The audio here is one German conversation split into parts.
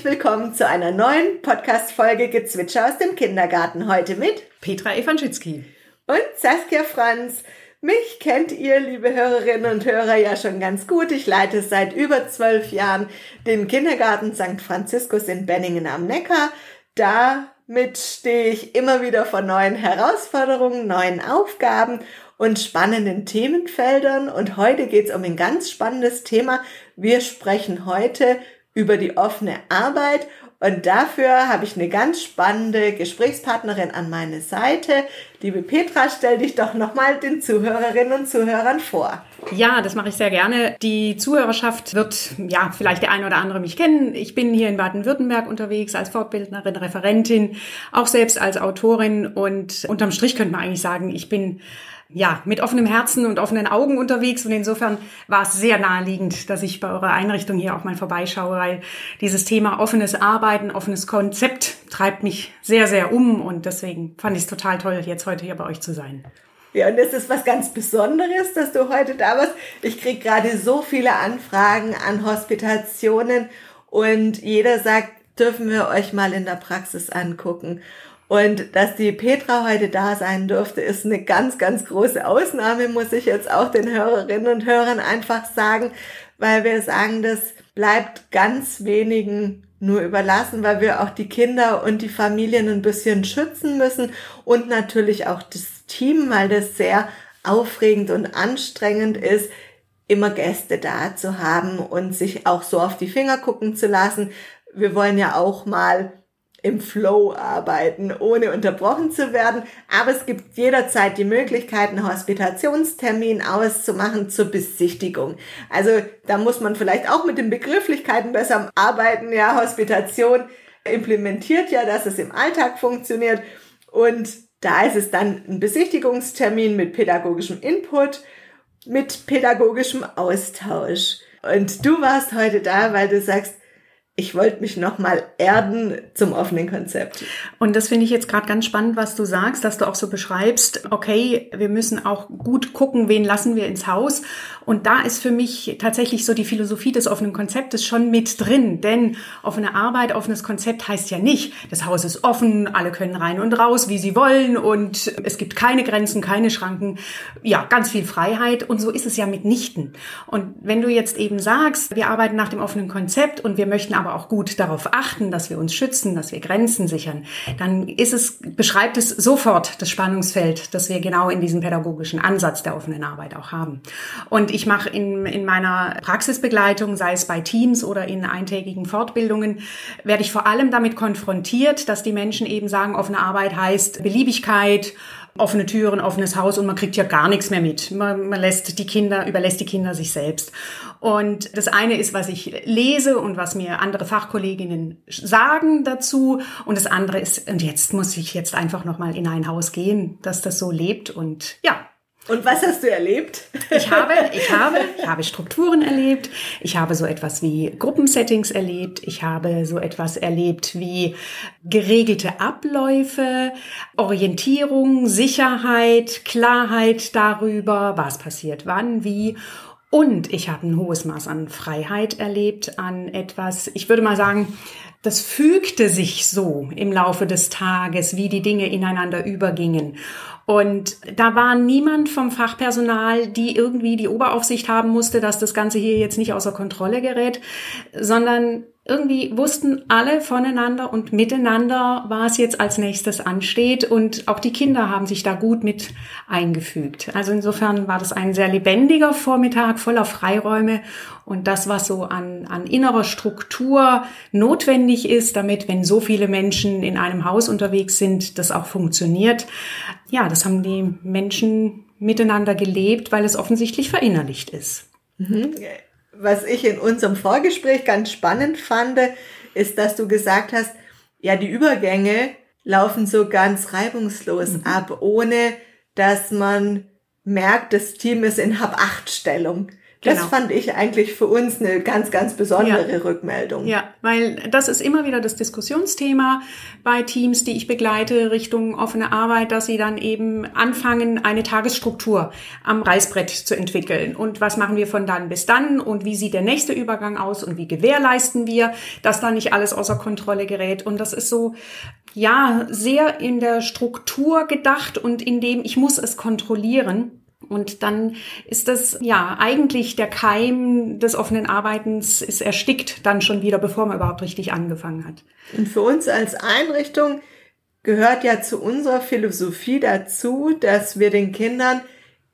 Herzlich willkommen zu einer neuen Podcast-Folge Gezwitscher aus dem Kindergarten. Heute mit Petra Evanschitsky und Saskia Franz. Mich kennt ihr, liebe Hörerinnen und Hörer, ja schon ganz gut. Ich leite seit über zwölf Jahren den Kindergarten St. Franziskus in Benningen am Neckar. Damit stehe ich immer wieder vor neuen Herausforderungen, neuen Aufgaben und spannenden Themenfeldern. Und heute geht es um ein ganz spannendes Thema. Wir sprechen heute über die offene Arbeit und dafür habe ich eine ganz spannende Gesprächspartnerin an meine Seite. Liebe Petra, stell dich doch nochmal den Zuhörerinnen und Zuhörern vor. Ja, das mache ich sehr gerne. Die Zuhörerschaft wird, ja, vielleicht der eine oder andere mich kennen. Ich bin hier in Baden-Württemberg unterwegs als Fortbildnerin, Referentin, auch selbst als Autorin und unterm Strich könnte man eigentlich sagen, ich bin ja, mit offenem Herzen und offenen Augen unterwegs und insofern war es sehr naheliegend, dass ich bei eurer Einrichtung hier auch mal vorbeischaue, weil dieses Thema offenes Arbeiten, offenes Konzept treibt mich sehr, sehr um und deswegen fand ich es total toll, jetzt heute hier bei euch zu sein. Ja, und es ist was ganz Besonderes, dass du heute da bist. Ich kriege gerade so viele Anfragen an Hospitationen und jeder sagt, dürfen wir euch mal in der Praxis angucken. Und dass die Petra heute da sein durfte, ist eine ganz, ganz große Ausnahme, muss ich jetzt auch den Hörerinnen und Hörern einfach sagen, weil wir sagen, das bleibt ganz wenigen nur überlassen, weil wir auch die Kinder und die Familien ein bisschen schützen müssen und natürlich auch das Team, weil das sehr aufregend und anstrengend ist, immer Gäste da zu haben und sich auch so auf die Finger gucken zu lassen. Wir wollen ja auch mal im Flow arbeiten, ohne unterbrochen zu werden. Aber es gibt jederzeit die Möglichkeit, einen Hospitationstermin auszumachen zur Besichtigung. Also da muss man vielleicht auch mit den Begrifflichkeiten besser arbeiten. Ja, Hospitation implementiert ja, dass es im Alltag funktioniert. Und da ist es dann ein Besichtigungstermin mit pädagogischem Input, mit pädagogischem Austausch. Und du warst heute da, weil du sagst, ich wollte mich nochmal erden zum offenen Konzept. Und das finde ich jetzt gerade ganz spannend, was du sagst, dass du auch so beschreibst, okay, wir müssen auch gut gucken, wen lassen wir ins Haus. Und da ist für mich tatsächlich so die Philosophie des offenen Konzeptes schon mit drin. Denn offene Arbeit, offenes Konzept heißt ja nicht, das Haus ist offen, alle können rein und raus, wie sie wollen und es gibt keine Grenzen, keine Schranken. Ja, ganz viel Freiheit. Und so ist es ja mitnichten. Und wenn du jetzt eben sagst, wir arbeiten nach dem offenen Konzept und wir möchten aber auch gut darauf achten, dass wir uns schützen, dass wir Grenzen sichern, dann ist es, beschreibt es sofort das Spannungsfeld, das wir genau in diesem pädagogischen Ansatz der offenen Arbeit auch haben. Und ich mache in, in meiner Praxisbegleitung, sei es bei Teams oder in eintägigen Fortbildungen, werde ich vor allem damit konfrontiert, dass die Menschen eben sagen, offene Arbeit heißt Beliebigkeit, offene Türen, offenes Haus und man kriegt ja gar nichts mehr mit. Man, man lässt die Kinder, überlässt die Kinder sich selbst. Und das eine ist, was ich lese und was mir andere Fachkolleginnen sagen dazu. Und das andere ist, und jetzt muss ich jetzt einfach nochmal in ein Haus gehen, dass das so lebt. Und ja, und was hast du erlebt? Ich habe, ich habe, ich habe Strukturen erlebt. Ich habe so etwas wie Gruppensettings erlebt. Ich habe so etwas erlebt wie geregelte Abläufe, Orientierung, Sicherheit, Klarheit darüber, was passiert wann, wie. Und ich habe ein hohes Maß an Freiheit erlebt, an etwas, ich würde mal sagen, das fügte sich so im Laufe des Tages, wie die Dinge ineinander übergingen. Und da war niemand vom Fachpersonal, die irgendwie die Oberaufsicht haben musste, dass das Ganze hier jetzt nicht außer Kontrolle gerät, sondern irgendwie wussten alle voneinander und miteinander, was jetzt als nächstes ansteht. Und auch die Kinder haben sich da gut mit eingefügt. Also insofern war das ein sehr lebendiger Vormittag voller Freiräume und das, was so an, an innerer Struktur notwendig ist, damit, wenn so viele Menschen in einem Haus unterwegs sind, das auch funktioniert. Ja, das haben die Menschen miteinander gelebt, weil es offensichtlich verinnerlicht ist. Mhm was ich in unserem Vorgespräch ganz spannend fand, ist, dass du gesagt hast, ja, die Übergänge laufen so ganz reibungslos mhm. ab, ohne dass man merkt, das Team ist in Hab-8-Stellung. Das genau. fand ich eigentlich für uns eine ganz, ganz besondere ja. Rückmeldung. Ja, weil das ist immer wieder das Diskussionsthema bei Teams, die ich begleite Richtung offene Arbeit, dass sie dann eben anfangen, eine Tagesstruktur am Reißbrett zu entwickeln. Und was machen wir von dann bis dann? Und wie sieht der nächste Übergang aus? Und wie gewährleisten wir, dass da nicht alles außer Kontrolle gerät? Und das ist so, ja, sehr in der Struktur gedacht und in dem ich muss es kontrollieren. Und dann ist das ja eigentlich der Keim des offenen Arbeitens ist erstickt dann schon wieder, bevor man überhaupt richtig angefangen hat. Und für uns als Einrichtung gehört ja zu unserer Philosophie dazu, dass wir den Kindern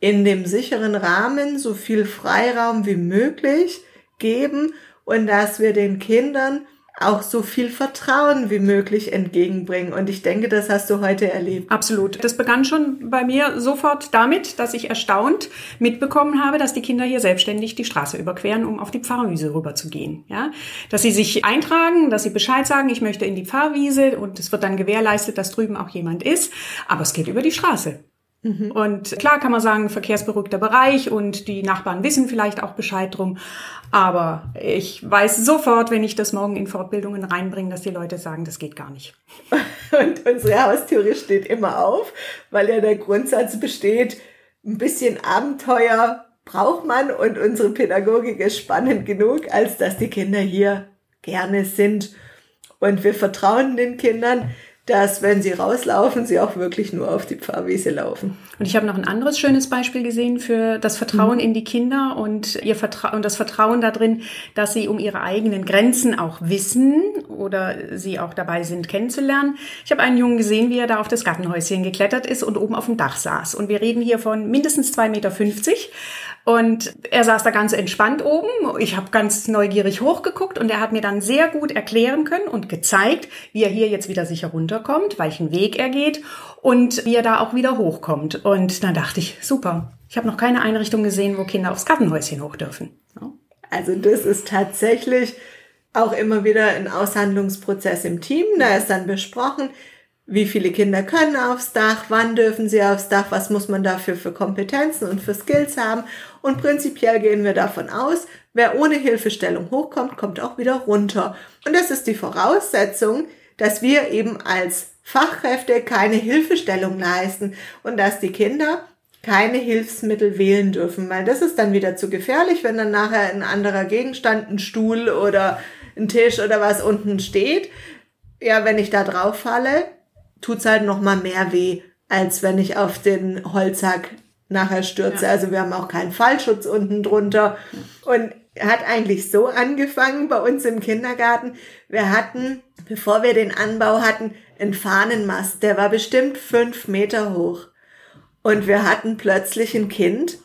in dem sicheren Rahmen so viel Freiraum wie möglich geben und dass wir den Kindern auch so viel Vertrauen wie möglich entgegenbringen. Und ich denke, das hast du heute erlebt. Absolut. Das begann schon bei mir sofort damit, dass ich erstaunt mitbekommen habe, dass die Kinder hier selbstständig die Straße überqueren, um auf die Pfarrwiese rüberzugehen. Ja, dass sie sich eintragen, dass sie Bescheid sagen, ich möchte in die Pfarrwiese und es wird dann gewährleistet, dass drüben auch jemand ist. Aber es geht über die Straße. Mhm. Und klar kann man sagen, verkehrsberuhigter Bereich und die Nachbarn wissen vielleicht auch Bescheid drum. Aber ich weiß sofort, wenn ich das morgen in Fortbildungen reinbringe, dass die Leute sagen, das geht gar nicht. Und unsere Haustüre steht immer auf, weil ja der Grundsatz besteht, ein bisschen Abenteuer braucht man und unsere Pädagogik ist spannend genug, als dass die Kinder hier gerne sind. Und wir vertrauen den Kindern, dass wenn sie rauslaufen, sie auch wirklich nur auf die Pfarrwiese laufen. Und ich habe noch ein anderes schönes Beispiel gesehen für das Vertrauen mhm. in die Kinder und ihr Vertrauen und das Vertrauen darin, dass sie um ihre eigenen Grenzen auch wissen oder sie auch dabei sind kennenzulernen. Ich habe einen Jungen gesehen, wie er da auf das Gartenhäuschen geklettert ist und oben auf dem Dach saß. Und wir reden hier von mindestens zwei Meter. Und er saß da ganz entspannt oben. Ich habe ganz neugierig hochgeguckt und er hat mir dann sehr gut erklären können und gezeigt, wie er hier jetzt wieder sicher runterkommt, welchen Weg er geht und wie er da auch wieder hochkommt. Und dann dachte ich, super. Ich habe noch keine Einrichtung gesehen, wo Kinder aufs Gartenhäuschen hoch dürfen. Also das ist tatsächlich auch immer wieder ein Aushandlungsprozess im Team. Da ist dann besprochen, wie viele Kinder können aufs Dach, wann dürfen sie aufs Dach, was muss man dafür für Kompetenzen und für Skills haben. Und prinzipiell gehen wir davon aus, wer ohne Hilfestellung hochkommt, kommt auch wieder runter. Und das ist die Voraussetzung, dass wir eben als Fachkräfte keine Hilfestellung leisten und dass die Kinder keine Hilfsmittel wählen dürfen, weil das ist dann wieder zu gefährlich, wenn dann nachher ein anderer Gegenstand, ein Stuhl oder ein Tisch oder was unten steht. Ja, wenn ich da drauf falle, tut's halt noch mal mehr weh, als wenn ich auf den Holzhack nachher stürze. Ja. Also wir haben auch keinen Fallschutz unten drunter. Und hat eigentlich so angefangen bei uns im Kindergarten. Wir hatten, bevor wir den Anbau hatten, einen Fahnenmast. Der war bestimmt fünf Meter hoch. Und wir hatten plötzlich ein Kind,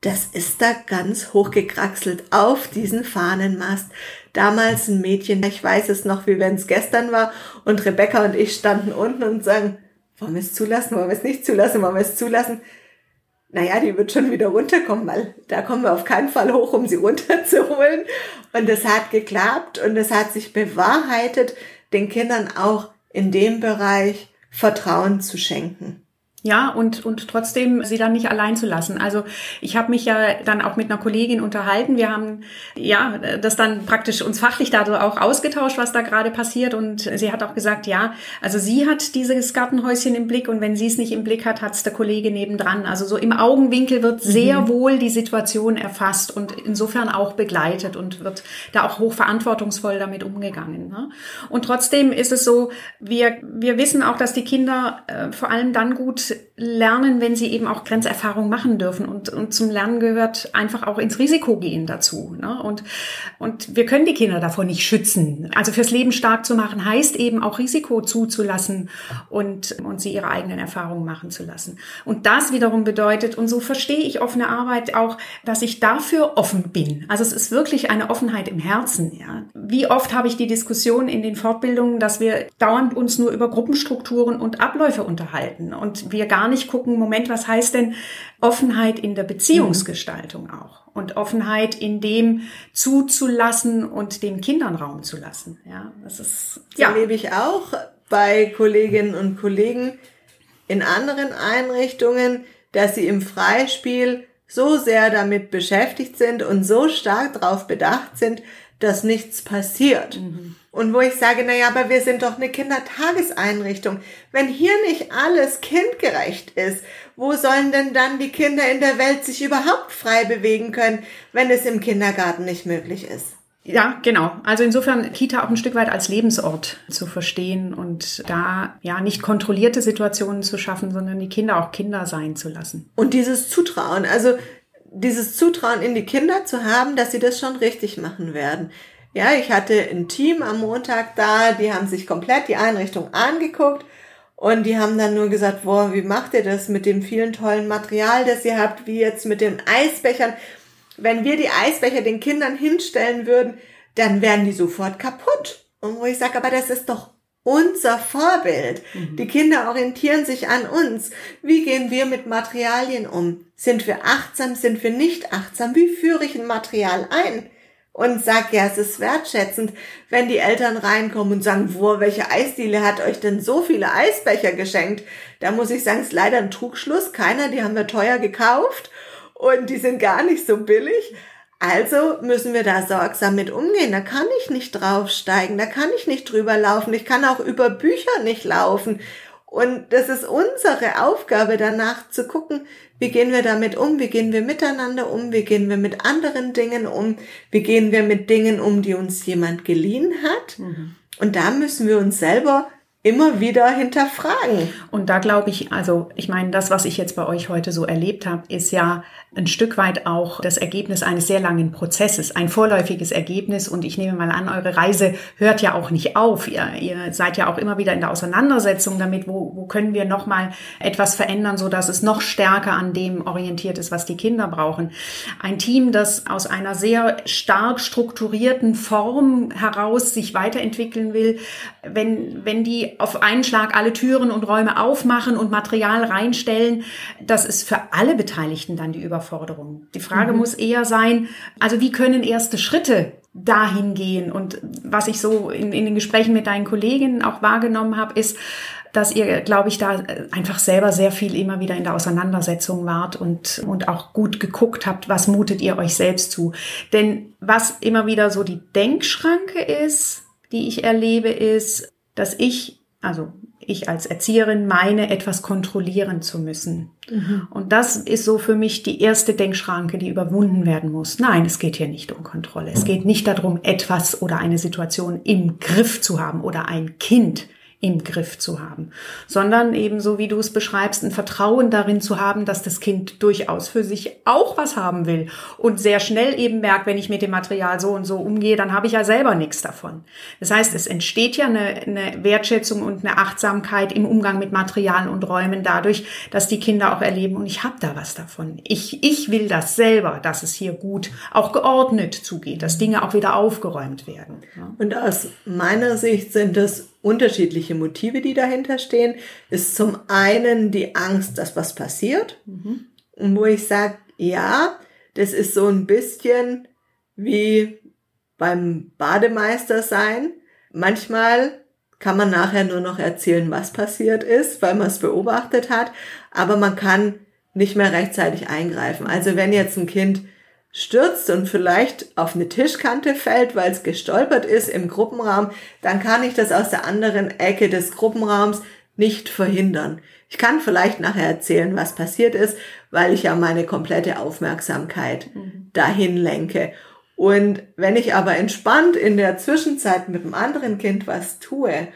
das ist da ganz hochgekraxelt auf diesen Fahnenmast. Damals ein Mädchen, ich weiß es noch, wie wenn es gestern war, und Rebecca und ich standen unten und sagen, wollen wir es zulassen, wollen wir es nicht zulassen, wollen wir es zulassen? Naja, die wird schon wieder runterkommen, weil da kommen wir auf keinen Fall hoch, um sie runterzuholen. Und es hat geklappt und es hat sich bewahrheitet, den Kindern auch in dem Bereich Vertrauen zu schenken. Ja, und, und trotzdem sie dann nicht allein zu lassen. Also ich habe mich ja dann auch mit einer Kollegin unterhalten. Wir haben ja das dann praktisch uns fachlich da auch ausgetauscht, was da gerade passiert. Und sie hat auch gesagt, ja, also sie hat dieses Gartenhäuschen im Blick und wenn sie es nicht im Blick hat, hat es der Kollege nebendran. Also so im Augenwinkel wird sehr mhm. wohl die Situation erfasst und insofern auch begleitet und wird da auch hochverantwortungsvoll damit umgegangen. Ne? Und trotzdem ist es so, wir, wir wissen auch, dass die Kinder äh, vor allem dann gut lernen, wenn sie eben auch Grenzerfahrung machen dürfen. Und, und zum Lernen gehört einfach auch ins Risiko gehen dazu. Ne? Und, und wir können die Kinder davor nicht schützen. Also fürs Leben stark zu machen, heißt eben auch Risiko zuzulassen und, und sie ihre eigenen Erfahrungen machen zu lassen. Und das wiederum bedeutet, und so verstehe ich offene Arbeit auch, dass ich dafür offen bin. Also es ist wirklich eine Offenheit im Herzen. Ja? Wie oft habe ich die Diskussion in den Fortbildungen, dass wir dauernd uns nur über Gruppenstrukturen und Abläufe unterhalten und wir wir gar nicht gucken, Moment, was heißt denn Offenheit in der Beziehungsgestaltung mhm. auch? Und Offenheit in dem zuzulassen und den Kindern Raum zu lassen. Ja, das ist, ja. Das erlebe ich auch bei Kolleginnen und Kollegen in anderen Einrichtungen, dass sie im Freispiel so sehr damit beschäftigt sind und so stark darauf bedacht sind, dass nichts passiert. Mhm. Und wo ich sage, na ja, aber wir sind doch eine Kindertageseinrichtung. Wenn hier nicht alles kindgerecht ist, wo sollen denn dann die Kinder in der Welt sich überhaupt frei bewegen können, wenn es im Kindergarten nicht möglich ist? Ja, genau. Also insofern Kita auch ein Stück weit als Lebensort zu verstehen und da ja nicht kontrollierte Situationen zu schaffen, sondern die Kinder auch Kinder sein zu lassen. Und dieses Zutrauen, also dieses Zutrauen in die Kinder zu haben, dass sie das schon richtig machen werden. Ja, ich hatte ein Team am Montag da, die haben sich komplett die Einrichtung angeguckt und die haben dann nur gesagt, boah, wie macht ihr das mit dem vielen tollen Material, das ihr habt, wie jetzt mit den Eisbechern. Wenn wir die Eisbecher den Kindern hinstellen würden, dann wären die sofort kaputt. Und wo ich sage, aber das ist doch unser Vorbild. Mhm. Die Kinder orientieren sich an uns. Wie gehen wir mit Materialien um? Sind wir achtsam? Sind wir nicht achtsam? Wie führe ich ein Material ein? Und sag, ja, es ist wertschätzend, wenn die Eltern reinkommen und sagen, wo, welche Eisdiele hat euch denn so viele Eisbecher geschenkt? Da muss ich sagen, es ist leider ein Trugschluss. Keiner, die haben wir teuer gekauft und die sind gar nicht so billig. Also müssen wir da sorgsam mit umgehen. Da kann ich nicht draufsteigen, da kann ich nicht drüber laufen, ich kann auch über Bücher nicht laufen. Und das ist unsere Aufgabe danach zu gucken, wie gehen wir damit um, wie gehen wir miteinander um, wie gehen wir mit anderen Dingen um, wie gehen wir mit Dingen um, die uns jemand geliehen hat. Mhm. Und da müssen wir uns selber immer wieder hinterfragen. Und da glaube ich, also ich meine, das, was ich jetzt bei euch heute so erlebt habe, ist ja ein Stück weit auch das Ergebnis eines sehr langen Prozesses, ein vorläufiges Ergebnis. Und ich nehme mal an, eure Reise hört ja auch nicht auf. Ihr, ihr seid ja auch immer wieder in der Auseinandersetzung damit, wo, wo können wir nochmal etwas verändern, so dass es noch stärker an dem orientiert ist, was die Kinder brauchen. Ein Team, das aus einer sehr stark strukturierten Form heraus sich weiterentwickeln will, wenn, wenn die auf einen Schlag alle Türen und Räume aufmachen und Material reinstellen, das ist für alle Beteiligten dann die Überforderung. Die Frage mhm. muss eher sein, also wie können erste Schritte dahin gehen? Und was ich so in, in den Gesprächen mit deinen Kolleginnen auch wahrgenommen habe, ist, dass ihr, glaube ich, da einfach selber sehr viel immer wieder in der Auseinandersetzung wart und, und auch gut geguckt habt, was mutet ihr euch selbst zu. Denn was immer wieder so die Denkschranke ist, die ich erlebe, ist, dass ich, also ich als Erzieherin meine, etwas kontrollieren zu müssen. Mhm. Und das ist so für mich die erste Denkschranke, die überwunden werden muss. Nein, es geht hier nicht um Kontrolle. Es geht nicht darum, etwas oder eine Situation im Griff zu haben oder ein Kind im Griff zu haben, sondern eben so wie du es beschreibst, ein Vertrauen darin zu haben, dass das Kind durchaus für sich auch was haben will und sehr schnell eben merkt, wenn ich mit dem Material so und so umgehe, dann habe ich ja selber nichts davon. Das heißt, es entsteht ja eine, eine Wertschätzung und eine Achtsamkeit im Umgang mit Material und Räumen dadurch, dass die Kinder auch erleben und ich habe da was davon. Ich, ich will das selber, dass es hier gut auch geordnet zugeht, dass Dinge auch wieder aufgeräumt werden. Und aus meiner Sicht sind es unterschiedliche Motive, die dahinter stehen. Ist zum einen die Angst, dass was passiert. Mhm. Wo ich sage, ja, das ist so ein bisschen wie beim Bademeister sein. Manchmal kann man nachher nur noch erzählen, was passiert ist, weil man es beobachtet hat, aber man kann nicht mehr rechtzeitig eingreifen. Also wenn jetzt ein Kind stürzt und vielleicht auf eine Tischkante fällt, weil es gestolpert ist im Gruppenraum, dann kann ich das aus der anderen Ecke des Gruppenraums nicht verhindern. Ich kann vielleicht nachher erzählen, was passiert ist, weil ich ja meine komplette Aufmerksamkeit mhm. dahin lenke. Und wenn ich aber entspannt in der Zwischenzeit mit dem anderen Kind was tue,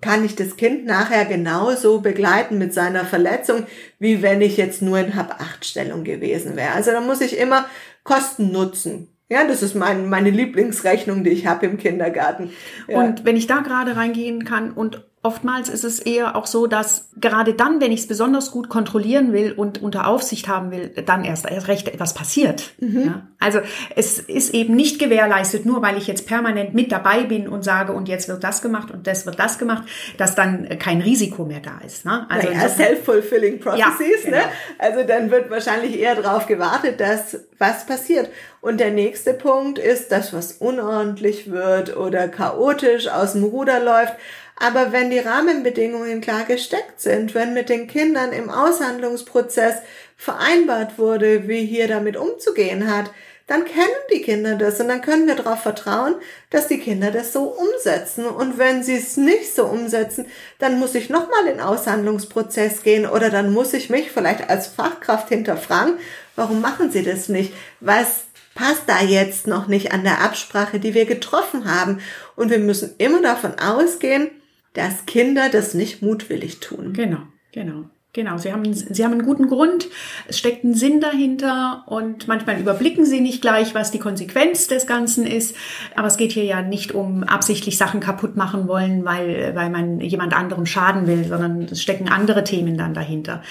kann ich das Kind nachher genauso begleiten mit seiner Verletzung, wie wenn ich jetzt nur in Hab-Acht-Stellung gewesen wäre. Also da muss ich immer Kosten nutzen. Ja, das ist mein, meine Lieblingsrechnung, die ich habe im Kindergarten. Ja. Und wenn ich da gerade reingehen kann und Oftmals ist es eher auch so, dass gerade dann, wenn ich es besonders gut kontrollieren will und unter Aufsicht haben will, dann erst, erst recht etwas passiert. Mhm. Ja? Also es ist eben nicht gewährleistet, nur weil ich jetzt permanent mit dabei bin und sage, und jetzt wird das gemacht und das wird das gemacht, dass dann kein Risiko mehr da ist. Ne? Also naja, self-fulfilling prophecies. Ja, ne? genau. ne? Also dann wird wahrscheinlich eher darauf gewartet, dass was passiert. Und der nächste Punkt ist, dass was unordentlich wird oder chaotisch aus dem Ruder läuft Aber wenn die Rahmenbedingungen klar gesteckt sind, wenn mit den Kindern im Aushandlungsprozess vereinbart wurde, wie hier damit umzugehen hat, dann kennen die Kinder das und dann können wir darauf vertrauen, dass die Kinder das so umsetzen. Und wenn sie es nicht so umsetzen, dann muss ich nochmal in Aushandlungsprozess gehen oder dann muss ich mich vielleicht als Fachkraft hinterfragen, warum machen sie das nicht? Was passt da jetzt noch nicht an der Absprache, die wir getroffen haben? Und wir müssen immer davon ausgehen, dass Kinder das nicht mutwillig tun. Genau, genau. Genau, sie haben, sie haben einen guten Grund, es steckt ein Sinn dahinter und manchmal überblicken sie nicht gleich, was die Konsequenz des Ganzen ist. Aber es geht hier ja nicht um absichtlich Sachen kaputt machen wollen, weil, weil man jemand anderem schaden will, sondern es stecken andere Themen dann dahinter.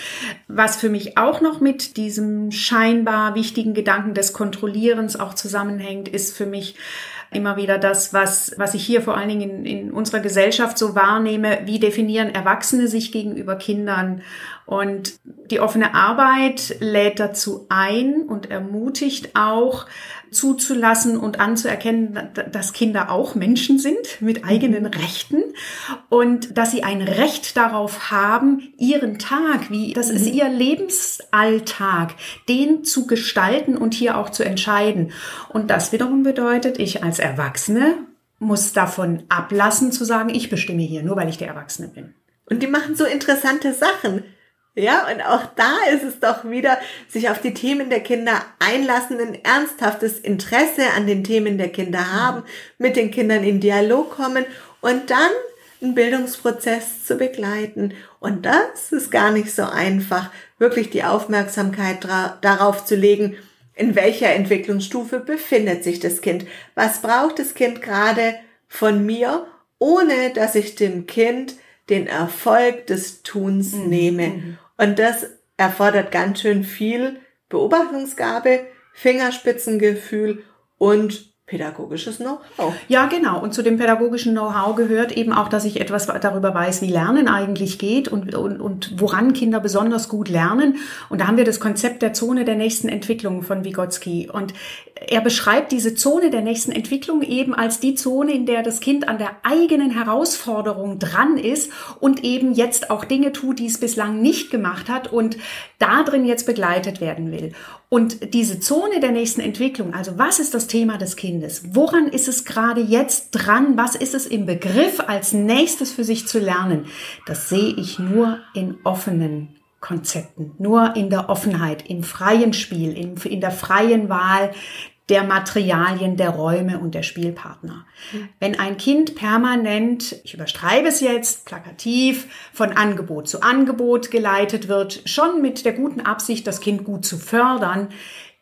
Was für mich auch noch mit diesem scheinbar wichtigen Gedanken des Kontrollierens auch zusammenhängt, ist für mich, immer wieder das, was, was ich hier vor allen Dingen in, in unserer Gesellschaft so wahrnehme, wie definieren Erwachsene sich gegenüber Kindern. Und die offene Arbeit lädt dazu ein und ermutigt auch, zuzulassen und anzuerkennen, dass Kinder auch Menschen sind mit eigenen. Rechten und dass sie ein Recht darauf haben, ihren Tag, wie das ist mhm. ihr Lebensalltag, den zu gestalten und hier auch zu entscheiden. Und das wiederum bedeutet, ich als Erwachsene muss davon ablassen zu sagen, ich bestimme hier, nur weil ich der Erwachsene bin. Und die machen so interessante Sachen. Ja, und auch da ist es doch wieder, sich auf die Themen der Kinder einlassen, ein ernsthaftes Interesse an den Themen der Kinder haben, mit den Kindern in Dialog kommen und dann einen Bildungsprozess zu begleiten. Und das ist gar nicht so einfach, wirklich die Aufmerksamkeit darauf zu legen, in welcher Entwicklungsstufe befindet sich das Kind? Was braucht das Kind gerade von mir, ohne dass ich dem Kind den Erfolg des Tuns mhm. nehme? Und das erfordert ganz schön viel Beobachtungsgabe, Fingerspitzengefühl und pädagogisches Know-how. Ja, genau. Und zu dem pädagogischen Know-how gehört eben auch, dass ich etwas darüber weiß, wie Lernen eigentlich geht und, und, und woran Kinder besonders gut lernen. Und da haben wir das Konzept der Zone der nächsten Entwicklung von Vygotsky. Und er beschreibt diese Zone der nächsten Entwicklung eben als die Zone, in der das Kind an der eigenen Herausforderung dran ist und eben jetzt auch Dinge tut, die es bislang nicht gemacht hat und da drin jetzt begleitet werden will. Und diese Zone der nächsten Entwicklung, also was ist das Thema des Kindes? Woran ist es gerade jetzt dran? Was ist es im Begriff als nächstes für sich zu lernen? Das sehe ich nur in offenen Konzepten, nur in der Offenheit, im freien Spiel, in, in der freien Wahl der Materialien, der Räume und der Spielpartner. Mhm. Wenn ein Kind permanent, ich überstreibe es jetzt, plakativ, von Angebot zu Angebot geleitet wird, schon mit der guten Absicht, das Kind gut zu fördern,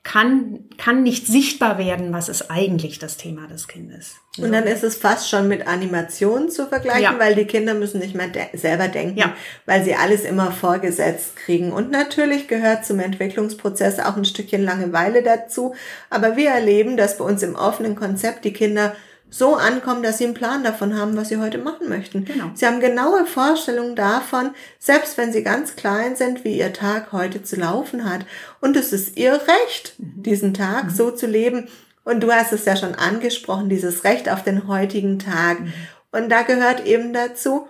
kann, kann nicht sichtbar werden, was ist eigentlich das Thema des Kindes. Und dann ist es fast schon mit Animationen zu vergleichen, ja. weil die Kinder müssen nicht mehr de selber denken, ja. weil sie alles immer vorgesetzt kriegen. Und natürlich gehört zum Entwicklungsprozess auch ein Stückchen Langeweile dazu. Aber wir erleben, dass bei uns im offenen Konzept die Kinder so ankommen, dass sie einen Plan davon haben, was sie heute machen möchten. Genau. Sie haben genaue Vorstellungen davon, selbst wenn sie ganz klein sind, wie ihr Tag heute zu laufen hat. Und es ist ihr Recht, mhm. diesen Tag mhm. so zu leben. Und du hast es ja schon angesprochen, dieses Recht auf den heutigen Tag. Mhm. Und da gehört eben dazu,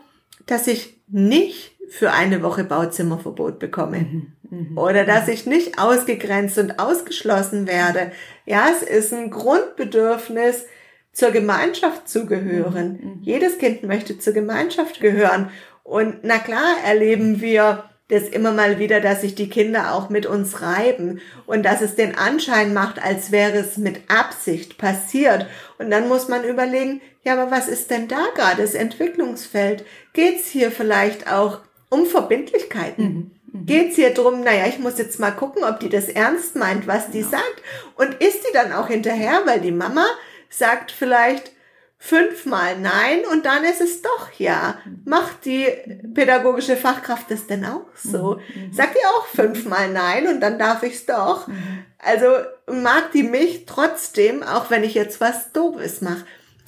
dass ich nicht für eine Woche Bauzimmerverbot bekomme. Mhm. Mhm. Oder dass ich nicht ausgegrenzt und ausgeschlossen werde. Ja, es ist ein Grundbedürfnis, zur Gemeinschaft zu gehören. Mhm, mhm. Jedes Kind möchte zur Gemeinschaft gehören. Und na klar erleben wir das immer mal wieder, dass sich die Kinder auch mit uns reiben und dass es den Anschein macht, als wäre es mit Absicht passiert. Und dann muss man überlegen, ja, aber was ist denn da gerade das Entwicklungsfeld? Geht's hier vielleicht auch um Verbindlichkeiten? Mhm. Mhm. Geht's hier drum, naja, ich muss jetzt mal gucken, ob die das ernst meint, was die ja. sagt. Und ist die dann auch hinterher, weil die Mama sagt vielleicht fünfmal nein und dann ist es doch ja. Macht die pädagogische Fachkraft das denn auch so? Mhm. Sagt die auch fünfmal nein und dann darf ich's doch? Mhm. Also mag die mich trotzdem, auch wenn ich jetzt was Doofes mache.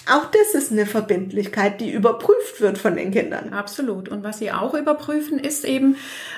Auch das ist eine Verbindlichkeit, die überprüft wird von den Kindern. Absolut. Und was sie auch überprüfen, ist eben,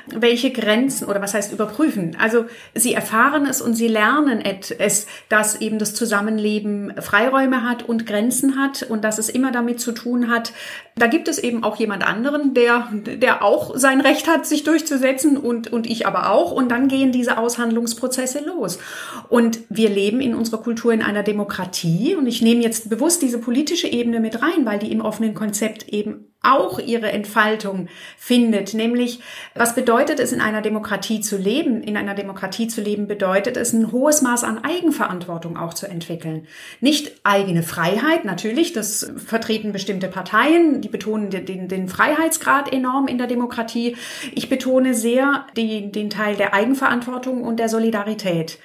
welche Grenzen oder was heißt überprüfen? Also sie erfahren es und sie lernen es, dass eben das Zusammenleben Freiräume hat und Grenzen hat und dass es immer damit zu tun hat. Da gibt es eben auch jemand anderen, der, der auch sein Recht hat, sich durchzusetzen und, und ich aber auch. Und dann gehen diese Aushandlungsprozesse los. Und wir leben in unserer Kultur in einer Demokratie und ich nehme jetzt bewusst diese Politik politische Ebene mit rein, weil die im offenen Konzept eben auch ihre Entfaltung findet. Nämlich, was bedeutet es, in einer Demokratie zu leben? In einer Demokratie zu leben bedeutet es, ein hohes Maß an Eigenverantwortung auch zu entwickeln. Nicht eigene Freiheit, natürlich, das vertreten bestimmte Parteien, die betonen den, den Freiheitsgrad enorm in der Demokratie. Ich betone sehr die, den Teil der Eigenverantwortung und der Solidarität.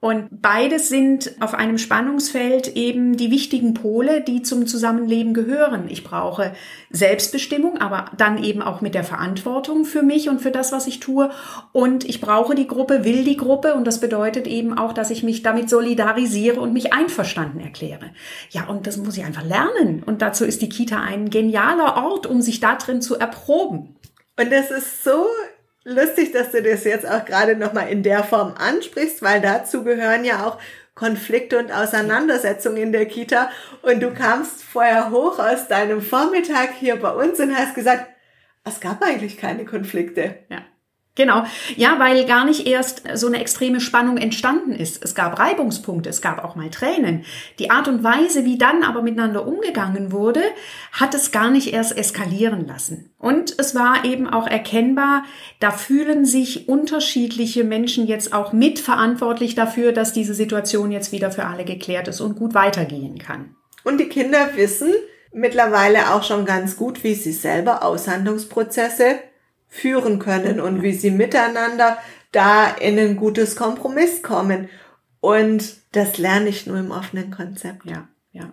Und beides sind auf einem Spannungsfeld eben die wichtigen Pole, die zum Zusammenleben gehören. Ich brauche Selbstbestimmung, aber dann eben auch mit der Verantwortung für mich und für das, was ich tue. Und ich brauche die Gruppe, will die Gruppe. Und das bedeutet eben auch, dass ich mich damit solidarisiere und mich einverstanden erkläre. Ja, und das muss ich einfach lernen. Und dazu ist die Kita ein genialer Ort, um sich da drin zu erproben. Und das ist so lustig, dass du das jetzt auch gerade nochmal in der Form ansprichst, weil dazu gehören ja auch Konflikte und Auseinandersetzungen in der Kita. Und du kamst vorher hoch aus deinem Vormittag hier bei uns und hast gesagt, es gab eigentlich keine Konflikte. Ja. Genau. Ja, weil gar nicht erst so eine extreme Spannung entstanden ist. Es gab Reibungspunkte, es gab auch mal Tränen. Die Art und Weise, wie dann aber miteinander umgegangen wurde, hat es gar nicht erst eskalieren lassen. Und es war eben auch erkennbar, da fühlen sich unterschiedliche Menschen jetzt auch mitverantwortlich dafür, dass diese Situation jetzt wieder für alle geklärt ist und gut weitergehen kann. Und die Kinder wissen mittlerweile auch schon ganz gut, wie sie selber Aushandlungsprozesse führen können und wie sie miteinander da in ein gutes Kompromiss kommen. Und das lerne ich nur im offenen Konzept. Ja, ja.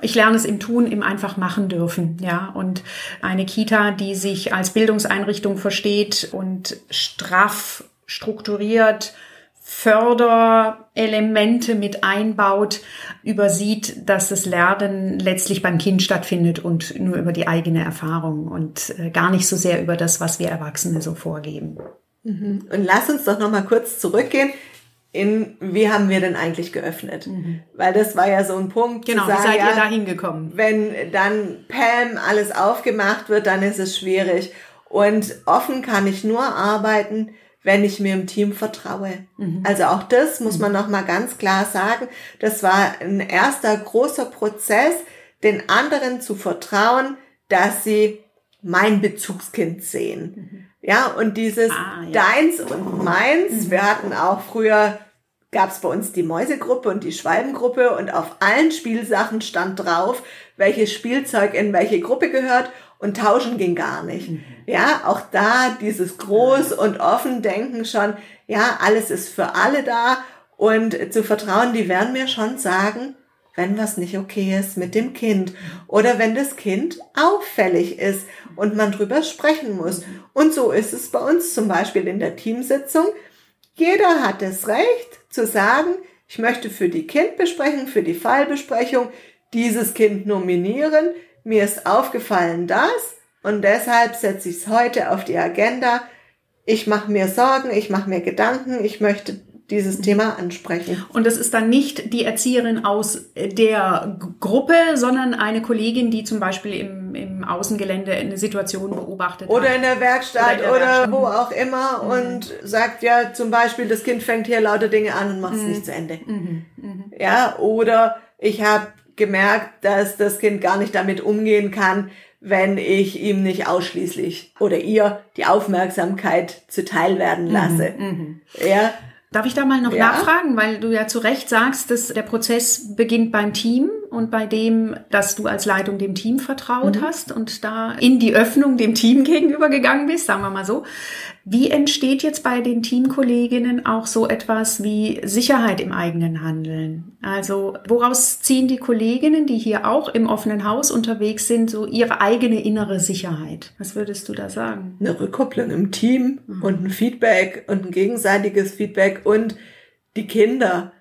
Ich lerne es im Tun, im einfach machen dürfen, ja. Und eine Kita, die sich als Bildungseinrichtung versteht und straff strukturiert, Förderelemente mit einbaut, übersieht, dass das Lernen letztlich beim Kind stattfindet und nur über die eigene Erfahrung und äh, gar nicht so sehr über das, was wir Erwachsene so vorgeben. Mhm. Und lass uns doch noch mal kurz zurückgehen in wie haben wir denn eigentlich geöffnet? Mhm. Weil das war ja so ein Punkt. Genau, sagen, wie seid ihr da hingekommen? Wenn dann Pam alles aufgemacht wird, dann ist es schwierig. Und offen kann ich nur arbeiten, wenn ich mir im Team vertraue. Mhm. Also auch das muss man noch mal ganz klar sagen. Das war ein erster großer Prozess, den anderen zu vertrauen, dass sie mein Bezugskind sehen. Mhm. Ja, und dieses ah, ja. deins und meins. Mhm. Wir hatten auch früher gab es bei uns die Mäusegruppe und die Schwalbengruppe und auf allen Spielsachen stand drauf, welches Spielzeug in welche Gruppe gehört und tauschen ging gar nicht. Mhm. Ja, auch da dieses Groß- und Offen-Denken schon, ja, alles ist für alle da und zu vertrauen, die werden mir schon sagen, wenn was nicht okay ist mit dem Kind oder wenn das Kind auffällig ist und man drüber sprechen muss. Und so ist es bei uns zum Beispiel in der Teamsitzung. Jeder hat das Recht zu sagen, ich möchte für die Kindbesprechung, für die Fallbesprechung dieses Kind nominieren mir ist aufgefallen das und deshalb setze ich es heute auf die Agenda. Ich mache mir Sorgen, ich mache mir Gedanken, ich möchte dieses Thema ansprechen. Und das ist dann nicht die Erzieherin aus der Gruppe, sondern eine Kollegin, die zum Beispiel im, im Außengelände eine Situation beobachtet oder hat. In der Werkstatt oder, der oder Werkstatt. wo auch immer mhm. und sagt ja zum Beispiel, das Kind fängt hier lauter Dinge an und macht es mhm. nicht zu Ende. Mhm. mhm. Ja, oder ich habe gemerkt, dass das Kind gar nicht damit umgehen kann, wenn ich ihm nicht ausschließlich oder ihr die Aufmerksamkeit zuteil werden lasse. Mhm, mhm. ja. Darf ich da mal noch ja. nachfragen, weil du ja zu Recht sagst, dass der Prozess beginnt beim Team und bei dem, dass du als Leitung dem Team vertraut mhm. hast und da in die Öffnung dem Team gegenüber gegangen bist, sagen wir mal so. Wie entsteht jetzt bei den Teamkolleginnen auch so etwas wie Sicherheit im eigenen Handeln? Also woraus ziehen die Kolleginnen, die hier auch im offenen Haus unterwegs sind, so ihre eigene innere Sicherheit? Was würdest du da sagen? Eine Rückkopplung im Team mhm. und ein Feedback und ein gegenseitiges Feedback und die Kinder.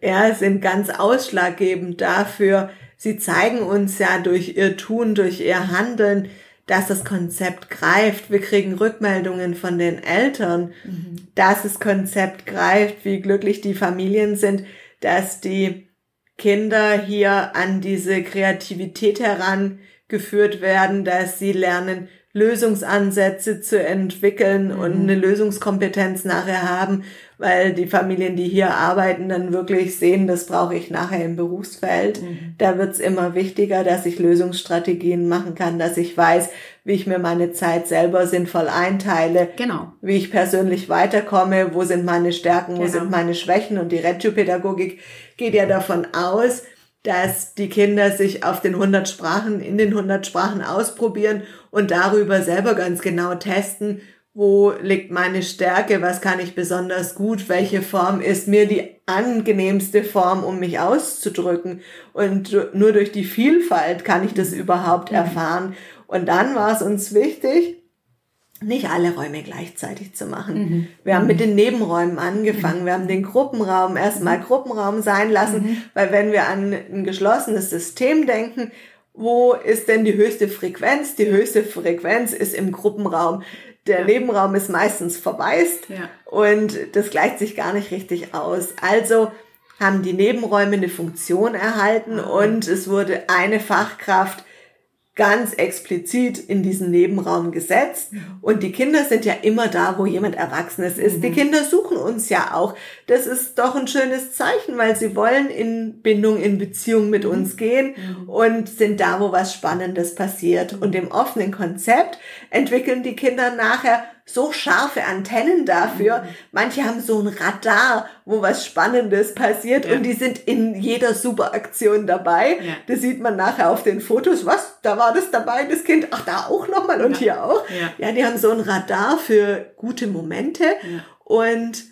Ja, sind ganz ausschlaggebend dafür. Sie zeigen uns ja durch ihr Tun, durch ihr Handeln, dass das Konzept greift. Wir kriegen Rückmeldungen von den Eltern, mhm. dass das Konzept greift, wie glücklich die Familien sind, dass die Kinder hier an diese Kreativität herangeführt werden, dass sie lernen, Lösungsansätze zu entwickeln mhm. und eine Lösungskompetenz nachher haben, weil die Familien, die hier arbeiten, dann wirklich sehen, das brauche ich nachher im Berufsfeld. Mhm. Da wird's immer wichtiger, dass ich Lösungsstrategien machen kann, dass ich weiß, wie ich mir meine Zeit selber sinnvoll einteile, genau. wie ich persönlich weiterkomme, wo sind meine Stärken, wo genau. sind meine Schwächen und die Reggio-Pädagogik geht ja davon aus, dass die Kinder sich auf den 100 Sprachen, in den 100 Sprachen ausprobieren und darüber selber ganz genau testen, wo liegt meine Stärke, was kann ich besonders gut, welche Form ist mir die angenehmste Form, um mich auszudrücken. Und nur durch die Vielfalt kann ich das überhaupt mhm. erfahren. Und dann war es uns wichtig, nicht alle Räume gleichzeitig zu machen. Mhm. Wir haben mit den Nebenräumen angefangen. Mhm. Wir haben den Gruppenraum erstmal Gruppenraum sein lassen, mhm. weil wenn wir an ein geschlossenes System denken, wo ist denn die höchste Frequenz? Die höchste Frequenz ist im Gruppenraum. Der. Nebenraum ist meistens verwaist ja. und das gleicht sich gar nicht richtig aus. Also haben die Nebenräume eine Funktion erhalten mhm. und es wurde eine Fachkraft ganz explizit in diesen Nebenraum gesetzt. Und die Kinder sind ja immer da, wo jemand Erwachsenes ist. Mhm. Die Kinder suchen uns ja auch. Das ist doch ein schönes Zeichen, weil sie wollen in Bindung, in Beziehung mit uns gehen mhm. und sind da, wo was Spannendes passiert. Und im offenen Konzept entwickeln die Kinder nachher so scharfe Antennen dafür. Mhm. Manche haben so ein Radar, wo was Spannendes passiert ja. und die sind in jeder Superaktion dabei. Ja. Das sieht man nachher auf den Fotos. Was? Da war das dabei, das Kind. Ach, da auch nochmal und ja. hier auch. Ja. die haben so ein Radar für gute Momente und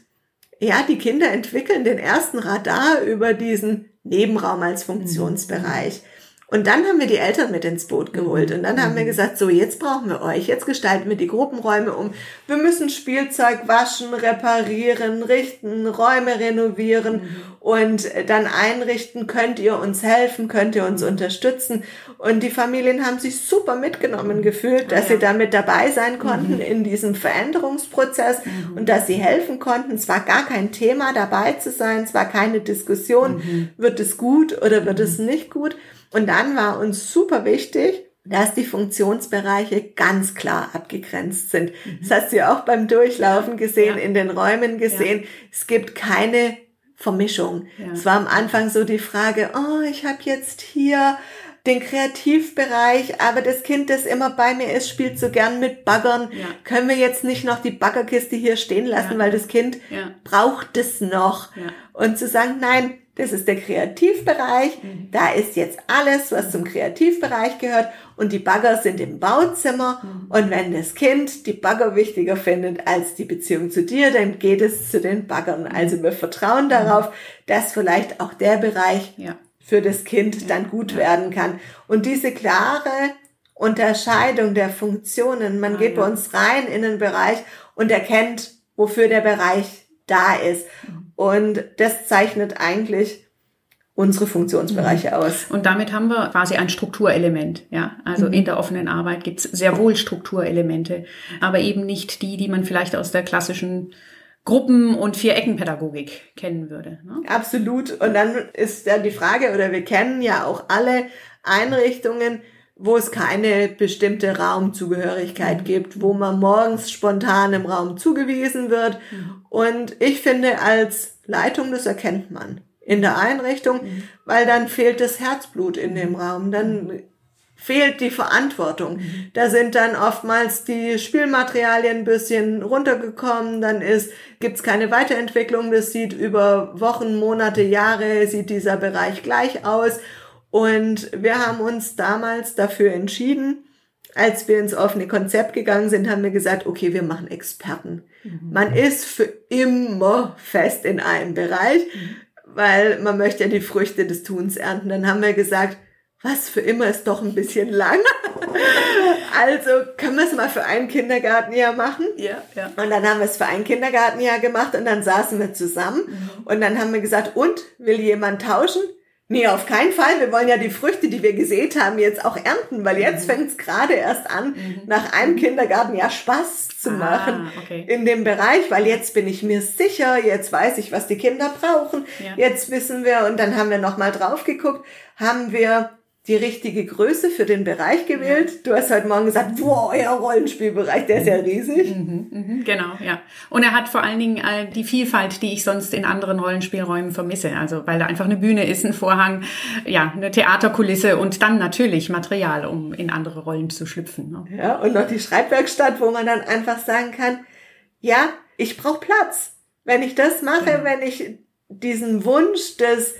ja, die Kinder entwickeln den ersten Radar über diesen Nebenraum als Funktionsbereich. Mhm. Und dann haben wir die Eltern mit ins Boot geholt und dann haben wir mhm. gesagt, so jetzt brauchen wir euch, jetzt gestalten wir die Gruppenräume um. Wir müssen Spielzeug waschen, reparieren, richten, Räume renovieren mhm. und dann einrichten. Könnt ihr uns helfen? Könnt ihr uns unterstützen? Und die Familien haben sich super mitgenommen gefühlt, dass ah, ja. sie damit dabei sein konnten mhm. in diesem Veränderungsprozess mhm. und dass sie helfen konnten. Es war gar kein Thema dabei zu sein, es war keine Diskussion, mhm. wird es gut oder wird es nicht gut und dann war uns super wichtig, dass die Funktionsbereiche ganz klar abgegrenzt sind. Mhm. Das hast du ja auch beim Durchlaufen gesehen, ja. in den Räumen gesehen. Ja. Es gibt keine Vermischung. Ja. Es war am Anfang so die Frage, oh, ich habe jetzt hier den Kreativbereich, aber das Kind, das immer bei mir ist, spielt so gern mit Baggern. Ja. Können wir jetzt nicht noch die Baggerkiste hier stehen lassen, ja. weil das Kind ja. braucht es noch. Und zu sagen, nein, das ist der Kreativbereich. Mhm. Da ist jetzt alles, was zum Kreativbereich gehört. Und die Bagger sind im Bauzimmer. Mhm. Und wenn das Kind die Bagger wichtiger findet als die Beziehung zu dir, dann geht es zu den Baggern. Mhm. Also wir vertrauen darauf, dass vielleicht auch der Bereich ja. für das Kind ja. dann gut ja. werden kann. Und diese klare Unterscheidung der Funktionen, man ah, geht bei uns rein in den Bereich und erkennt, wofür der Bereich da ist. Und das zeichnet eigentlich unsere Funktionsbereiche mhm. aus. Und damit haben wir quasi ein Strukturelement. Ja, also mhm. in der offenen Arbeit gibt es sehr wohl Strukturelemente, aber eben nicht die, die man vielleicht aus der klassischen Gruppen- und Viereckenpädagogik kennen würde. Ne? Absolut. Und dann ist ja die Frage, oder wir kennen ja auch alle Einrichtungen, wo es keine bestimmte Raumzugehörigkeit mhm. gibt, wo man morgens spontan im Raum zugewiesen wird. Mhm. Und ich finde, als Leitung, das erkennt man in der Einrichtung, mhm. weil dann fehlt das Herzblut in dem Raum, dann fehlt die Verantwortung. Da sind dann oftmals die Spielmaterialien ein bisschen runtergekommen, dann ist, gibt's keine Weiterentwicklung, das sieht über Wochen, Monate, Jahre, sieht dieser Bereich gleich aus und wir haben uns damals dafür entschieden, als wir ins offene Konzept gegangen sind, haben wir gesagt, okay, wir machen Experten. Mhm. Man ist für immer fest in einem Bereich, mhm. weil man möchte ja die Früchte des Tuns ernten. Dann haben wir gesagt, was für immer ist doch ein bisschen lang. also können wir es mal für ein Kindergartenjahr machen. Ja, ja. Und dann haben wir es für ein Kindergartenjahr gemacht und dann saßen wir zusammen mhm. und dann haben wir gesagt, und will jemand tauschen? Nee, auf keinen Fall. Wir wollen ja die Früchte, die wir gesät haben, jetzt auch ernten, weil jetzt mhm. fängt es gerade erst an, mhm. nach einem Kindergarten ja Spaß zu ah, machen okay. in dem Bereich, weil jetzt bin ich mir sicher, jetzt weiß ich, was die Kinder brauchen, ja. jetzt wissen wir und dann haben wir nochmal drauf geguckt, haben wir die richtige Größe für den Bereich gewählt. Du hast heute Morgen gesagt, wow, euer Rollenspielbereich, der ist ja riesig. Mhm, mhm, genau, ja. Und er hat vor allen Dingen äh, die Vielfalt, die ich sonst in anderen Rollenspielräumen vermisse. Also weil da einfach eine Bühne ist, ein Vorhang, ja, eine Theaterkulisse und dann natürlich Material, um in andere Rollen zu schlüpfen. Ne? Ja, und noch die Schreibwerkstatt, wo man dann einfach sagen kann, ja, ich brauche Platz. Wenn ich das mache, ja. wenn ich diesen Wunsch des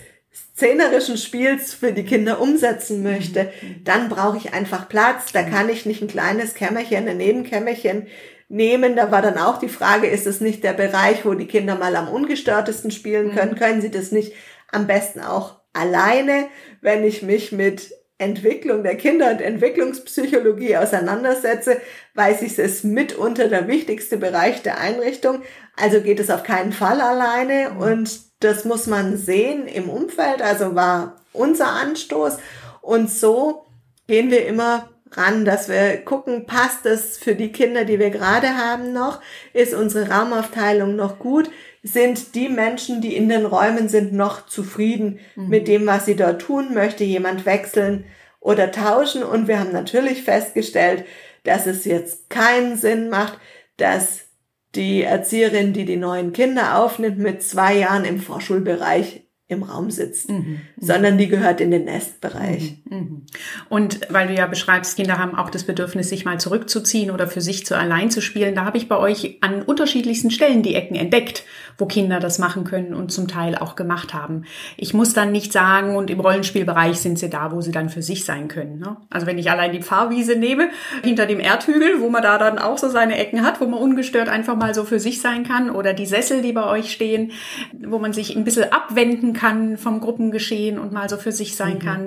szenerischen Spiels für die Kinder umsetzen möchte, mhm. dann brauche ich einfach Platz. Da kann ich nicht ein kleines Kämmerchen, ein Nebenkämmerchen nehmen. Da war dann auch die Frage, ist es nicht der Bereich, wo die Kinder mal am ungestörtesten spielen können? Mhm. Können sie das nicht am besten auch alleine, wenn ich mich mit Entwicklung der Kinder- und Entwicklungspsychologie auseinandersetze, weiß ich, es ist mitunter der wichtigste Bereich der Einrichtung. Also geht es auf keinen Fall alleine mhm. und das muss man sehen im Umfeld, also war unser Anstoß. Und so gehen wir immer ran, dass wir gucken, passt es für die Kinder, die wir gerade haben noch? Ist unsere Raumaufteilung noch gut? Sind die Menschen, die in den Räumen sind, noch zufrieden mhm. mit dem, was sie dort tun? Möchte jemand wechseln oder tauschen? Und wir haben natürlich festgestellt, dass es jetzt keinen Sinn macht, dass die Erzieherin, die die neuen Kinder aufnimmt, mit zwei Jahren im Vorschulbereich im Raum sitzt, mhm, mhm, sondern die gehört in den Nestbereich. Mhm, mhm, und weil du ja beschreibst, Kinder haben auch das Bedürfnis, sich mal zurückzuziehen oder für sich zu allein zu spielen, da habe ich bei euch an unterschiedlichsten Stellen die Ecken entdeckt, wo Kinder das machen können und zum Teil auch gemacht haben. Ich muss dann nicht sagen, und im Rollenspielbereich sind sie da, wo sie dann für sich sein können. Ne? Also wenn ich allein die Pfarrwiese nehme, hinter dem Erdhügel, wo man da dann auch so seine Ecken hat, wo man ungestört einfach mal so für sich sein kann, oder die Sessel, die bei euch stehen, wo man sich ein bisschen abwenden kann vom Gruppengeschehen und mal so für sich sein mhm. kann.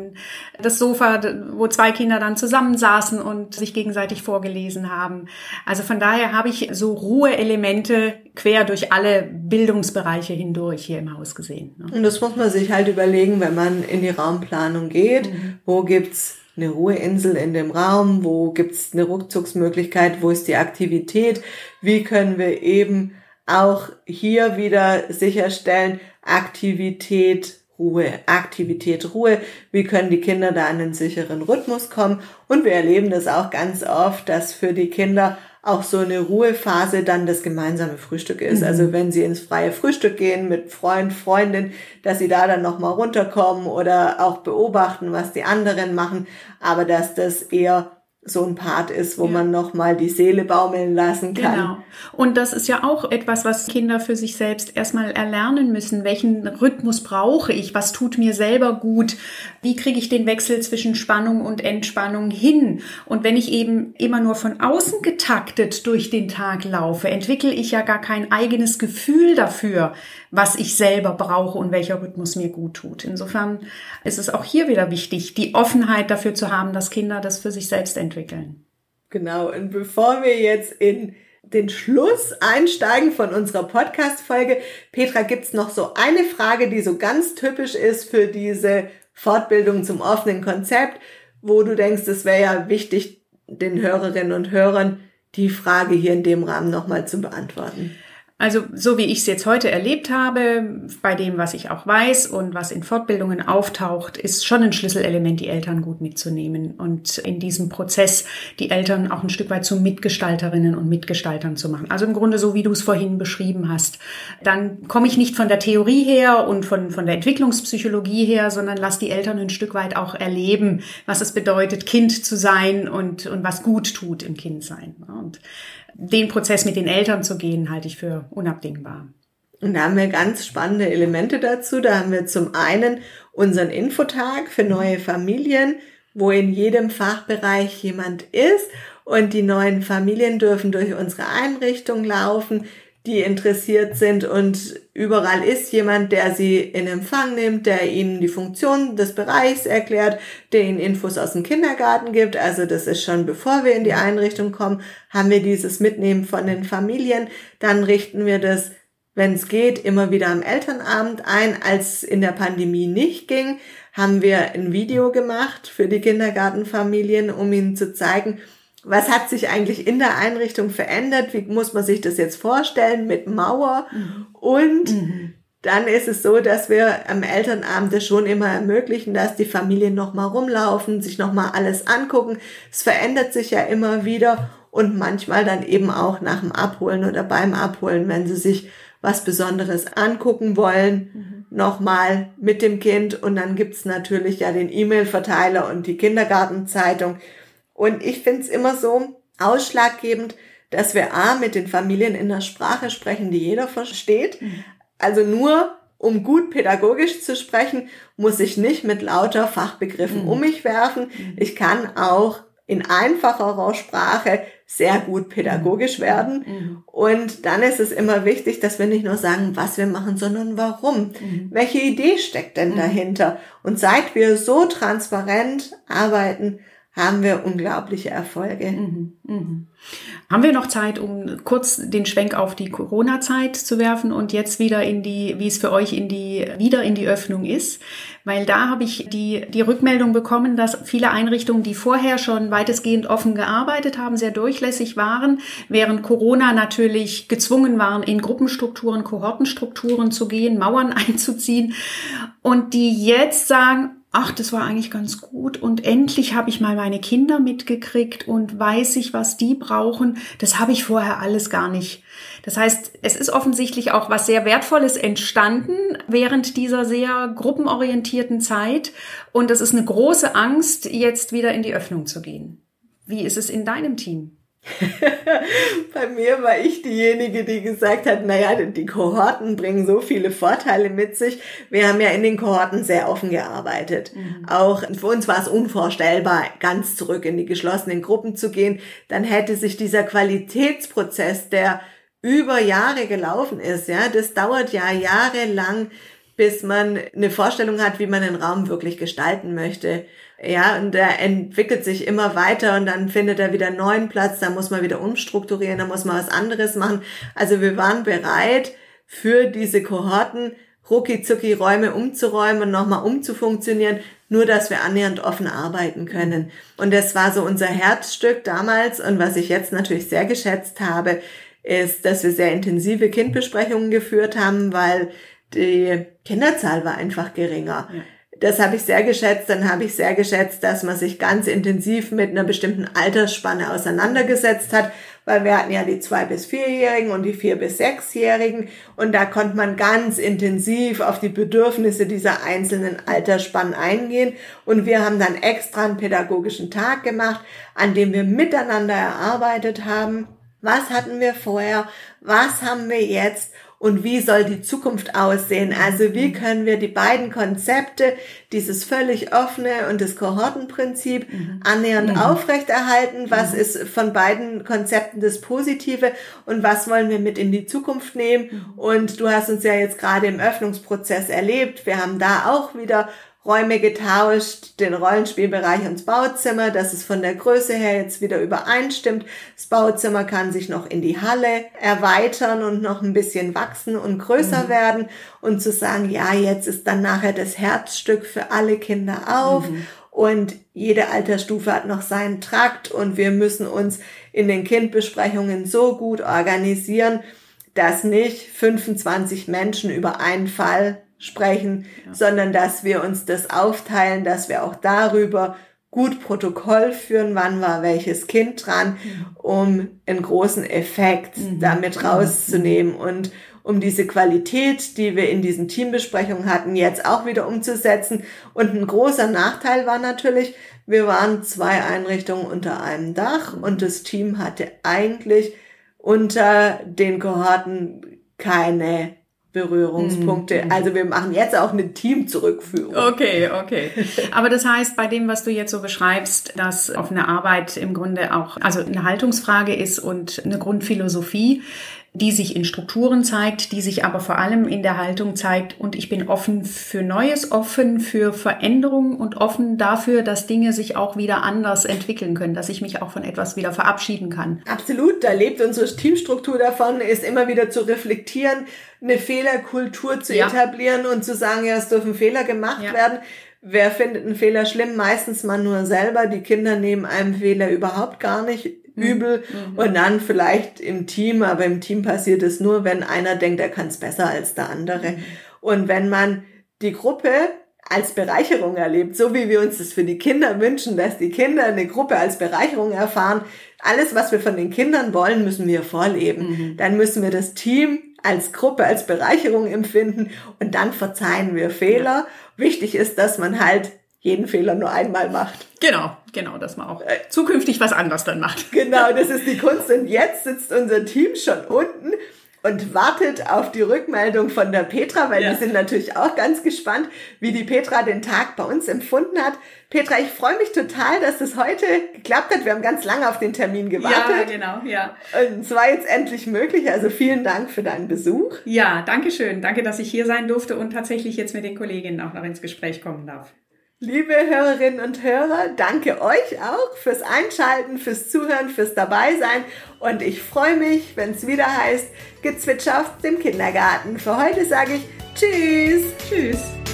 Das Sofa, wo zwei Kinder dann zusammensaßen und sich gegenseitig vorgelesen haben. Also von daher habe ich so Ruheelemente quer durch alle Bildungsbereiche hindurch hier im Haus gesehen. Ne? Und das muss man sich halt überlegen, wenn man in die Raumplanung geht. Mhm. Wo gibt's eine Ruheinsel in dem Raum? Wo gibt's eine Rückzugsmöglichkeit? Wo ist die Aktivität? Wie können wir eben auch hier wieder sicherstellen, Aktivität, Ruhe, Aktivität, Ruhe. Wie können die Kinder da in einen sicheren Rhythmus kommen? Und wir erleben das auch ganz oft, dass für die Kinder auch so eine Ruhephase dann das gemeinsame Frühstück ist. Mhm. Also wenn sie ins freie Frühstück gehen mit Freund, Freundin, dass sie da dann nochmal runterkommen oder auch beobachten, was die anderen machen, aber dass das eher so ein Part ist, wo ja. man noch mal die Seele baumeln lassen kann. Genau. Und das ist ja auch etwas, was Kinder für sich selbst erstmal erlernen müssen. Welchen Rhythmus brauche ich? Was tut mir selber gut? Wie kriege ich den Wechsel zwischen Spannung und Entspannung hin? Und wenn ich eben immer nur von außen getaktet durch den Tag laufe, entwickle ich ja gar kein eigenes Gefühl dafür, was ich selber brauche und welcher Rhythmus mir gut tut. Insofern ist es auch hier wieder wichtig, die Offenheit dafür zu haben, dass Kinder das für sich selbst entwickeln. Genau. Und bevor wir jetzt in den Schluss einsteigen von unserer Podcast-Folge, Petra, gibt's noch so eine Frage, die so ganz typisch ist für diese Fortbildung zum offenen Konzept, wo du denkst, es wäre ja wichtig, den Hörerinnen und Hörern die Frage hier in dem Rahmen nochmal zu beantworten. Also so wie ich es jetzt heute erlebt habe, bei dem, was ich auch weiß und was in Fortbildungen auftaucht, ist schon ein Schlüsselelement, die Eltern gut mitzunehmen und in diesem Prozess die Eltern auch ein Stück weit zu Mitgestalterinnen und Mitgestaltern zu machen. Also im Grunde so, wie du es vorhin beschrieben hast. Dann komme ich nicht von der Theorie her und von, von der Entwicklungspsychologie her, sondern lass die Eltern ein Stück weit auch erleben, was es bedeutet, Kind zu sein und, und was gut tut im Kindsein. Und den Prozess mit den Eltern zu gehen, halte ich für unabdingbar. Und da haben wir ganz spannende Elemente dazu. Da haben wir zum einen unseren Infotag für neue Familien, wo in jedem Fachbereich jemand ist und die neuen Familien dürfen durch unsere Einrichtung laufen, die interessiert sind und überall ist jemand, der sie in Empfang nimmt, der ihnen die Funktion des Bereichs erklärt, der ihnen Infos aus dem Kindergarten gibt. Also das ist schon bevor wir in die Einrichtung kommen, haben wir dieses Mitnehmen von den Familien. Dann richten wir das, wenn es geht, immer wieder am Elternabend ein. Als in der Pandemie nicht ging, haben wir ein Video gemacht für die Kindergartenfamilien, um ihnen zu zeigen, was hat sich eigentlich in der Einrichtung verändert? Wie muss man sich das jetzt vorstellen mit Mauer? Mhm. Und mhm. dann ist es so, dass wir am Elternabend das schon immer ermöglichen, dass die Familien nochmal rumlaufen, sich nochmal alles angucken. Es verändert sich ja immer wieder und manchmal dann eben auch nach dem Abholen oder beim Abholen, wenn sie sich was Besonderes angucken wollen, mhm. nochmal mit dem Kind. Und dann gibt's natürlich ja den E-Mail-Verteiler und die Kindergartenzeitung und ich finde es immer so ausschlaggebend, dass wir A, mit den Familien in der Sprache sprechen, die jeder versteht. Mhm. Also nur um gut pädagogisch zu sprechen, muss ich nicht mit lauter Fachbegriffen mhm. um mich werfen. Mhm. Ich kann auch in einfacherer Sprache sehr gut pädagogisch mhm. werden. Mhm. Und dann ist es immer wichtig, dass wir nicht nur sagen, was wir machen, sondern warum. Mhm. Welche Idee steckt denn dahinter? Und seit wir so transparent arbeiten, haben wir unglaubliche Erfolge. Mhm, mhm. Haben wir noch Zeit, um kurz den Schwenk auf die Corona-Zeit zu werfen und jetzt wieder in die, wie es für euch in die, wieder in die Öffnung ist? Weil da habe ich die, die Rückmeldung bekommen, dass viele Einrichtungen, die vorher schon weitestgehend offen gearbeitet haben, sehr durchlässig waren, während Corona natürlich gezwungen waren, in Gruppenstrukturen, Kohortenstrukturen zu gehen, Mauern einzuziehen und die jetzt sagen, ach, das war eigentlich ganz gut und endlich habe ich mal meine Kinder mitgekriegt und weiß ich, was die brauchen. Das habe ich vorher alles gar nicht. Das heißt, es ist offensichtlich auch was sehr Wertvolles entstanden während dieser sehr gruppenorientierten Zeit und es ist eine große Angst, jetzt wieder in die Öffnung zu gehen. Wie ist es in deinem Team? Bei mir war ich diejenige, die gesagt hat, naja, die Kohorten bringen so viele Vorteile mit sich. Wir haben ja in den Kohorten sehr offen gearbeitet. Mhm. Auch für uns war es unvorstellbar, ganz zurück in die geschlossenen Gruppen zu gehen. Dann hätte sich dieser Qualitätsprozess, der über Jahre gelaufen ist, ja, das dauert ja jahrelang, bis man eine Vorstellung hat, wie man den Raum wirklich gestalten möchte. Ja, und der entwickelt sich immer weiter und dann findet er wieder einen neuen Platz, da muss man wieder umstrukturieren, da muss man was anderes machen. Also wir waren bereit, für diese Kohorten rucki Räume umzuräumen und nochmal umzufunktionieren, nur dass wir annähernd offen arbeiten können. Und das war so unser Herzstück damals und was ich jetzt natürlich sehr geschätzt habe, ist, dass wir sehr intensive Kindbesprechungen geführt haben, weil die Kinderzahl war einfach geringer. Ja das habe ich sehr geschätzt. Dann habe ich sehr geschätzt, dass man sich ganz intensiv mit einer bestimmten Altersspanne auseinandergesetzt hat, weil wir hatten ja die zwei bis vierjährigen und die vier bis sechsjährigen und da konnte man ganz intensiv auf die Bedürfnisse dieser einzelnen Altersspannen eingehen und wir haben dann extra einen pädagogischen Tag gemacht, an dem wir miteinander erarbeitet haben. Was hatten wir vorher? Was haben wir jetzt? Und wie soll die Zukunft aussehen? Also wie mhm. können wir die beiden Konzepte, dieses völlig offene und das Kohortenprinzip mhm. annähernd mhm. aufrechterhalten? Was mhm. ist von beiden Konzepten das Positive und was wollen wir mit in die Zukunft nehmen? Mhm. Und du hast uns ja jetzt gerade im Öffnungsprozess erlebt. Wir haben da auch wieder Räume getauscht, den Rollenspielbereich und das Bauzimmer, dass es von der Größe her jetzt wieder übereinstimmt. Das Bauzimmer kann sich noch in die Halle erweitern und noch ein bisschen wachsen und größer mhm. werden und zu sagen, ja, jetzt ist dann nachher das Herzstück für alle Kinder auf. Mhm. Und jede Altersstufe hat noch seinen Trakt und wir müssen uns in den Kindbesprechungen so gut organisieren, dass nicht 25 Menschen über einen Fall sprechen, ja. sondern dass wir uns das aufteilen, dass wir auch darüber gut Protokoll führen, wann war welches Kind dran, um einen großen Effekt mhm. damit rauszunehmen und um diese Qualität, die wir in diesen Teambesprechungen hatten, jetzt auch wieder umzusetzen. Und ein großer Nachteil war natürlich, wir waren zwei Einrichtungen unter einem Dach und das Team hatte eigentlich unter den Kohorten keine Berührungspunkte. Mhm. Also wir machen jetzt auch eine Teamzurückführung. Okay, okay. Aber das heißt, bei dem, was du jetzt so beschreibst, dass offene Arbeit im Grunde auch, also eine Haltungsfrage ist und eine Grundphilosophie, die sich in Strukturen zeigt, die sich aber vor allem in der Haltung zeigt. Und ich bin offen für Neues, offen für Veränderungen und offen dafür, dass Dinge sich auch wieder anders entwickeln können, dass ich mich auch von etwas wieder verabschieden kann. Absolut, da lebt unsere Teamstruktur davon, ist immer wieder zu reflektieren, eine Fehlerkultur zu ja. etablieren und zu sagen, ja, es dürfen Fehler gemacht ja. werden. Wer findet einen Fehler schlimm? Meistens man nur selber. Die Kinder nehmen einem Fehler überhaupt gar nicht. Übel. Mhm. Und dann vielleicht im Team, aber im Team passiert es nur, wenn einer denkt, er kann es besser als der andere. Mhm. Und wenn man die Gruppe als Bereicherung erlebt, so wie wir uns das für die Kinder wünschen, dass die Kinder eine Gruppe als Bereicherung erfahren. Alles, was wir von den Kindern wollen, müssen wir vorleben. Mhm. Dann müssen wir das Team als Gruppe, als Bereicherung empfinden und dann verzeihen wir Fehler. Ja. Wichtig ist, dass man halt jeden Fehler nur einmal macht. Genau, genau, dass man auch äh, zukünftig was anderes dann macht. Genau, das ist die Kunst. Und jetzt sitzt unser Team schon unten und wartet auf die Rückmeldung von der Petra, weil ja. wir sind natürlich auch ganz gespannt, wie die Petra den Tag bei uns empfunden hat. Petra, ich freue mich total, dass es heute geklappt hat. Wir haben ganz lange auf den Termin gewartet. Ja, genau, ja. Und es war jetzt endlich möglich. Also vielen Dank für deinen Besuch. Ja, danke schön. Danke, dass ich hier sein durfte und tatsächlich jetzt mit den Kolleginnen auch noch ins Gespräch kommen darf. Liebe Hörerinnen und Hörer, danke euch auch fürs Einschalten, fürs Zuhören, fürs Dabeisein. Und ich freue mich, wenn es wieder heißt, Gezwitscher aus dem Kindergarten. Für heute sage ich Tschüss. Tschüss.